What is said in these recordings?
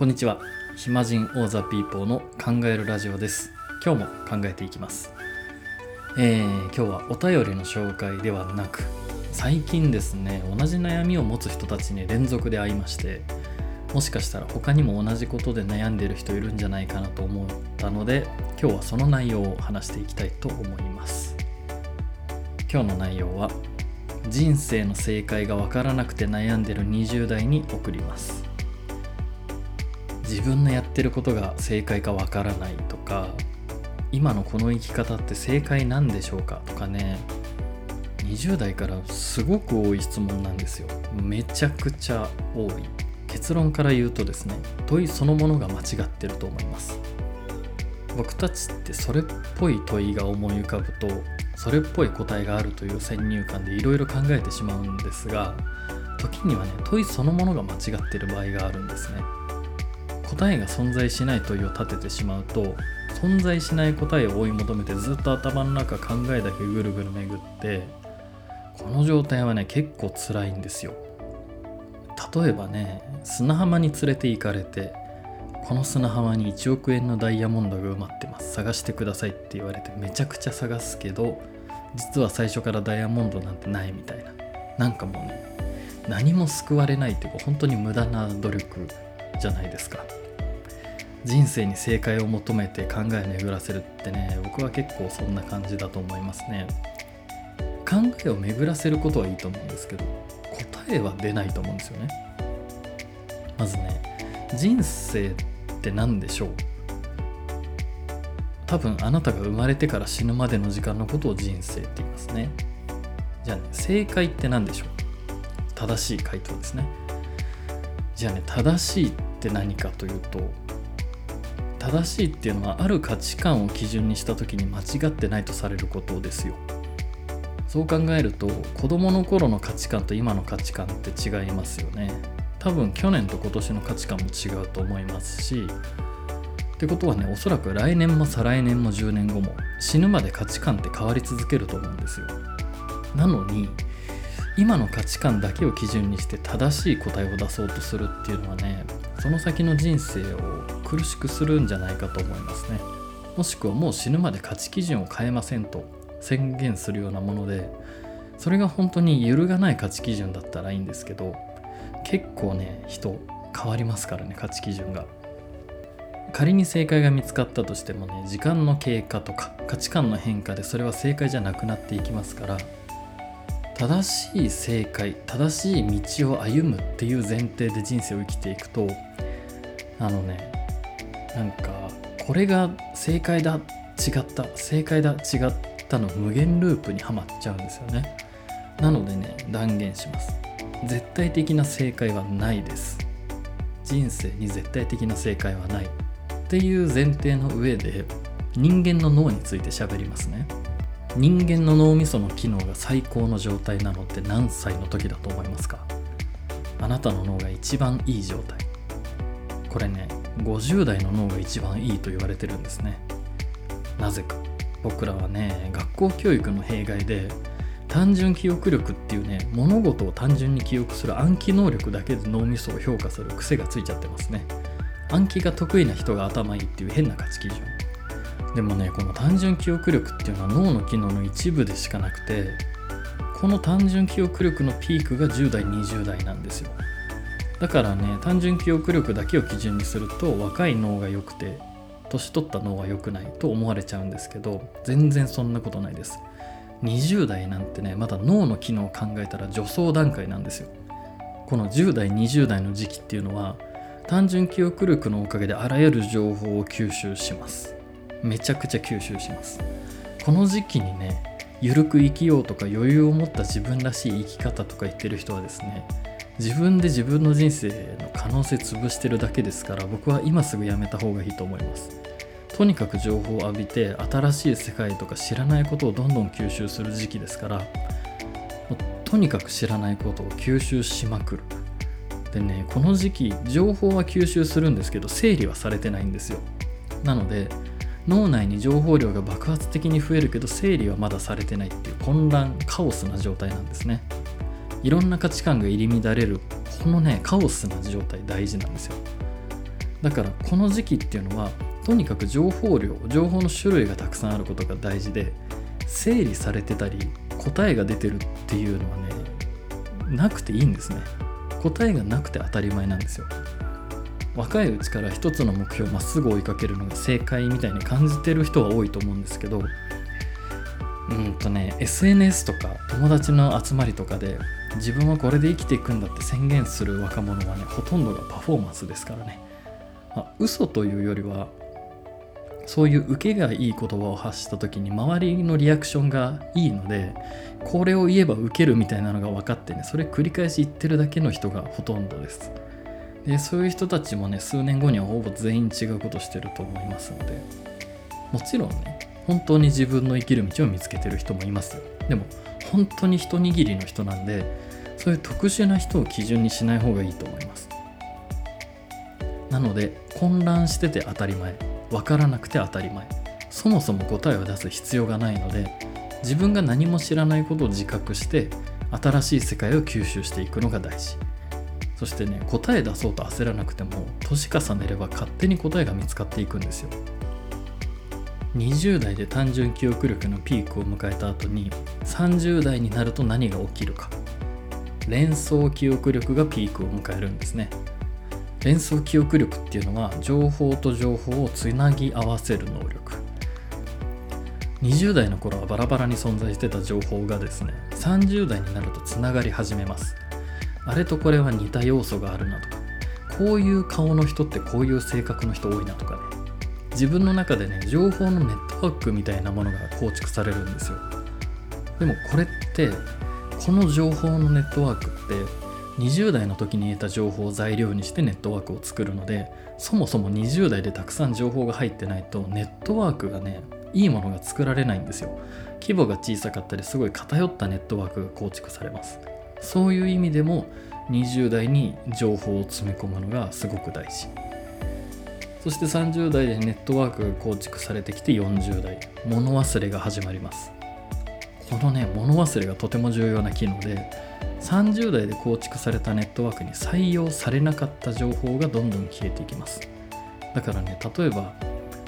こんにちは。暇人オーザピーポーの考えるラジオです。今日も考えていきます。えー、今日はお便りの紹介ではなく最近ですね同じ悩みを持つ人たちに連続で会いましてもしかしたら他にも同じことで悩んでいる人いるんじゃないかなと思ったので今日はその内容を話していきたいと思います。今日の内容は人生の正解がわからなくて悩んでる20代に送ります。自分のやってることが正解かわからないとか今のこの生き方って正解なんでしょうかとかね20代からすごく多い質問なんですよ。めちゃくちゃ多い。結論から言うとですね問いそのものが間違ってると思います。僕たちってそれっぽい問いが思い浮かぶとそれっぽい答えがあるという先入観でいろいろ考えてしまうんですが時にはね問いそのものが間違ってる場合があるんですね。答えが存在しない問いを立ててしまうと存在しない答えを追い求めてずっと頭の中考えだけぐるぐる巡ってこの状態はね結構辛いんですよ。例えばね砂浜に連れて行かれてこの砂浜に1億円のダイヤモンドが埋まってます。探してくださいって言われてめちゃくちゃ探すけど実は最初からダイヤモンドなんてないみたいな。なんかもうね何も救われないっていうか本当に無駄な努力じゃないですか。人生に正解を求めて考え巡らせるってね僕は結構そんな感じだと思いますね。考えを巡らせることはいいと思うんですけど答えは出ないと思うんですよね。まずね人生って何でしょう？多分あなたが生まれてから死ぬまでの時間のことを人生って言いますね。じゃあね正解って何でしょう？正しい回答ですね。じゃあね正しいってって何かというと正しいっていうのはある価値観を基準にした時に間違ってないとされることですよ。そう考えると子どもの頃の価値観と今の価値観って違いますよね。多分去年と今年の価値観も違うと思いますしってことはねおそらく来年も再来年も10年後も死ぬまで価値観って変わり続けると思うんですよ。なのに今の価値観だけを基準にして正しい答えを出そうとするっていうのはねその先の人生を苦しくするんじゃないかと思いますね。もしくはもう死ぬまで価値基準を変えませんと宣言するようなものでそれが本当に揺るがない価値基準だったらいいんですけど結構ね人変わりますからね価値基準が。仮に正解が見つかったとしてもね時間の経過とか価値観の変化でそれは正解じゃなくなっていきますから正しい正解正しい道を歩むっていう前提で人生を生きていくとあのねなんかこれが正解だ違った正解だ違ったの無限ループにはまっちゃうんですよね。なのでね断言します。絶対的な正解はないです。人生に絶対的な正解はない。っていう前提の上で人間の脳について喋りますね。人間の脳みその機能が最高の状態なのって何歳の時だと思いますか？あなたの脳が一番いい状態。これね50代の脳が一番いいと言われてるんですね。なぜか。僕らはね学校教育の弊害で単純記憶力っていうね物事を単純に記憶する暗記能力だけで脳みそを評価する癖がついちゃってますね。暗記が得意な人が頭いいっていう変な価値基準。でもねこの単純記憶力っていうのは脳の機能の一部でしかなくてこの単純記憶力のピークが10代20代なんですよ。だからね単純記憶力だけを基準にすると若い脳が良くて年取った脳は良くないと思われちゃうんですけど全然そんなことないです。20代なんてねまだ脳の機能を考えたら助走段階なんですよ。この10代20代の時期っていうのは単純記憶力のおかげであらゆる情報を吸収します。めちゃくちゃ吸収します。この時期にねゆるく生きようとか余裕を持った自分らしい生き方とか言ってる人はですね自分で自分の人生の可能性潰してるだけですから僕は今すぐやめた方がいいと思います。とにかく情報を浴びて新しい世界とか知らないことをどんどん吸収する時期ですからとにかく知らないことを吸収しまくる。でねこの時期情報は吸収するんですけど整理はされてないんですよ。なので脳内に情報量が爆発的に増えるけど整理はまだされてないっていう混乱カオスな状態なんですね。いろんな価値観が入り乱れるこのねカオスな状態大事なんですよ。だからこの時期っていうのはとにかく情報量情報の種類がたくさんあることが大事で整理されてたり答えが出てるっていうのはねなくていいんですね。答えがなくて当たり前なんですよ。若いうちから一つの目標をまっすぐ追いかけるのが正解みたいに感じてる人は多いと思うんですけどうんとね SNS とか友達の集まりとかで自分はこれで生きていくんだって宣言する若者はねほとんどがパフォーマンスですからね、まあ、嘘というよりはそういう受けがいい言葉を発した時に周りのリアクションがいいのでこれを言えば受けるみたいなのが分かってねそれ繰り返し言ってるだけの人がほとんどです。でそういう人たちもね数年後にはほぼ全員違うことしてると思いますのでもちろんね本当に自分の生きる道を見つけてる人もいます。よでも本当に一握りの人なんでそういう特殊な人を基準にしない方がいいと思います。なので混乱してて当たり前分からなくて当たり前そもそも答えを出す必要がないので自分が何も知らないことを自覚して新しい世界を吸収していくのが大事。そしてね答え出そうと焦らなくても年重ねれば勝手に答えが見つかっていくんですよ。20代で単純記憶力のピークを迎えた後に30代になると何が起きるか。連想記憶力がピークを迎えるんですね。連想記憶力っていうのは情報と情報をつなぎ合わせる能力。20代の頃はバラバラに存在してた情報がですね30代になるとつながり始めます。あれとこれは似た要素があるなとかこういう顔の人ってこういう性格の人多いなとかね。自分の中でね情報のネットワークみたいなものが構築されるんですよ。でもこれってこの情報のネットワークって20代の時に得た情報を材料にしてネットワークを作るのでそもそも20代でたくさん情報が入ってないとネットワークがねいいものが作られないんですよ。規模が小さかったりすごい偏ったネットワークが構築されます。そういう意味でも20代に情報を詰め込むのがすごく大事。そして30代でネットワークが構築されてきて40代物忘れが始まります。このね物忘れがとても重要な機能で30代で構築されたネットワークに採用されなかった情報がどんどん消えていきます。だからね例えば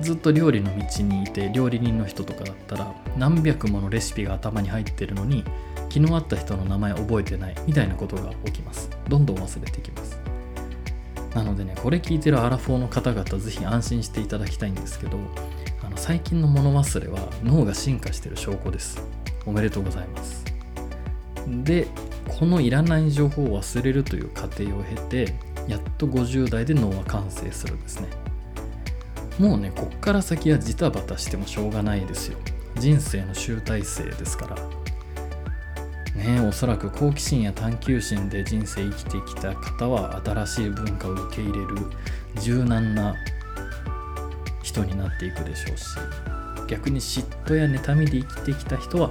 ずっと料理の道にいて料理人の人とかだったら何百ものレシピが頭に入ってるのに昨日会った人の名前覚えてないみたいなことが起きます。どんどん忘れていきます。なのでねこれ聞いてるアラフォーの方々ぜひ安心していただきたいんですけどあの最近の物忘れは脳が進化してる証拠です。おめでとうございます。でこのいらない情報を忘れるという過程を経てやっと50代で脳は完成するんですね。もうねこっから先はジタバタしてもしょうがないですよ。人生の集大成ですから。ねおそらく好奇心や探求心で人生生きてきた方は新しい文化を受け入れる柔軟な人になっていくでしょうし逆に嫉妬や妬みで生きてきた人は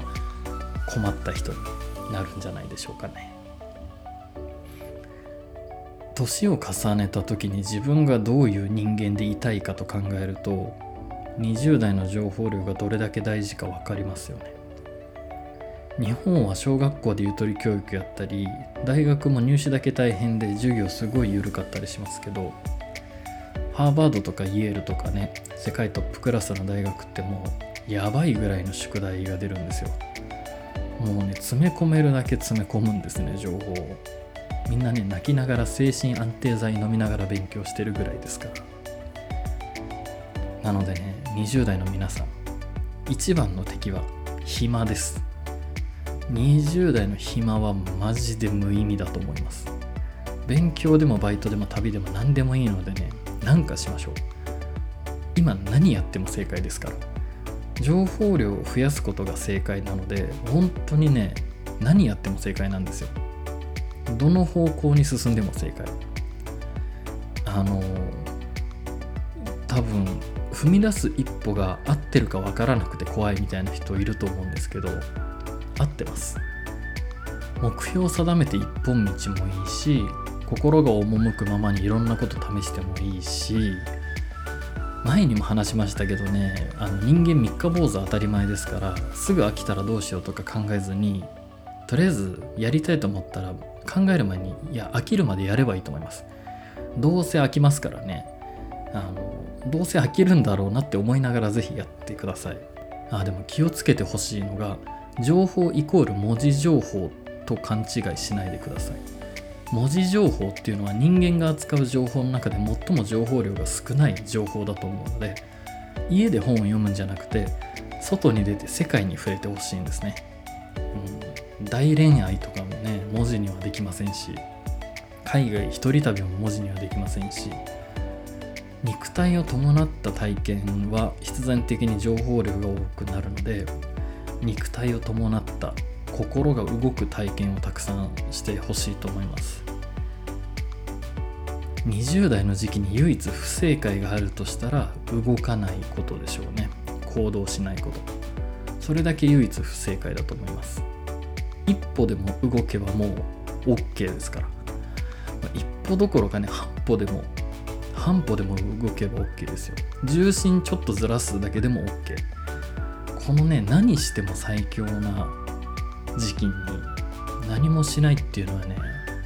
困った人になるんじゃないでしょうかね。年を重ねた時に自分がどういう人間でいたいかと考えると20代の情報量がどれだけ大事か分かりますよね。日本は小学校でゆとり教育やったり大学も入試だけ大変で授業すごい緩かったりしますけどハーバードとかイエールとかね世界トップクラスの大学ってもうやばいぐらいの宿題が出るんですよ。もうね詰め込めるだけ詰め込むんですね情報を。みんなね泣きながら精神安定剤飲みながら勉強してるぐらいですから。なのでね20代の皆さん一番の敵は暇です。20代の暇はマジで無意味だと思います。勉強でもバイトでも旅でも何でもいいのでね何かしましょう。今何やっても正解ですから。情報量を増やすことが正解なので本当にね何やっても正解なんですよ。どの方向に進んでも正解。あの多分踏み出す一歩が合ってるか分からなくて怖いみたいな人いると思うんですけど合ってます。目標を定めて一本道もいいし心が赴くままにいろんなこと試してもいいし前にも話しましたけどねあの人間三日坊主当たり前ですからすぐ飽きたらどうしようとか考えずにとりあえずやりたいと思ったら考える前にいや飽きるまでやればいいと思います。どうせ飽きますからね。あのどうせ飽きるんだろうなって思いながらぜひやってください。あでも気をつけてほしいのが情報イコール文字情報と勘違いしないでください。文字情報っていうのは人間が扱う情報の中で最も情報量が少ない情報だと思うので家で本を読むんじゃなくて外に出て世界に触れてほしいんですね、うん、大恋愛とかもね文字にはできませんし海外一人旅も文字にはできませんし肉体を伴った体験は必然的に情報量が多くなるので肉体を伴った心が動く体験をたくさんしてほしいと思います。20代の時期に唯一不正解があるとしたら動かないことでしょうね。行動しないこと。それだけ唯一不正解だと思います。一歩でも動けばもう OK ですから。一歩どころかね半歩でも半歩でも動けば OK ですよ。重心ちょっとずらすだけでも OK このね何しても最強な時期に何もしないっていうのはね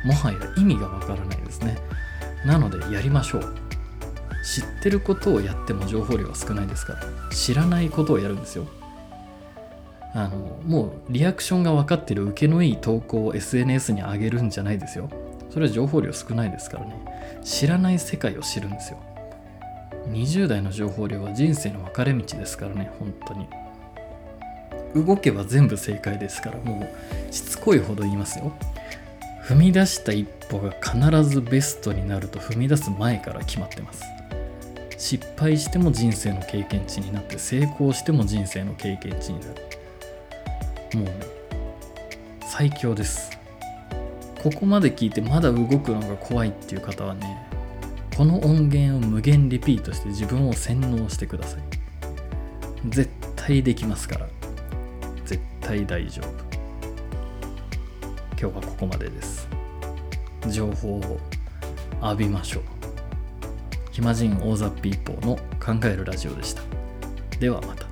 もはや意味がわからないですね。なのでやりましょう。知ってることをやっても情報量は少ないですから知らないことをやるんですよ。あのもうリアクションが分かってる受けのいい投稿を SNS に上げるんじゃないですよ。それは情報量少ないですからね。知らない世界を知るんですよ。20代の情報量は人生の分かれ道ですからね本当に。動けば全部正解ですからもうしつこいほど言いますよ。踏み出した一歩が必ずベストになると踏み出す前から決まってます。失敗しても人生の経験値になって成功しても人生の経験値になる。もうね最強です。ここまで聞いてまだ動くのが怖いっていう方はねこの音源を無限リピートして自分を洗脳してください。絶対できますから。対大丈夫。今日はここまでです。情報を浴びましょう。暇人オーザピーポーの考えるラジオでした。ではまた。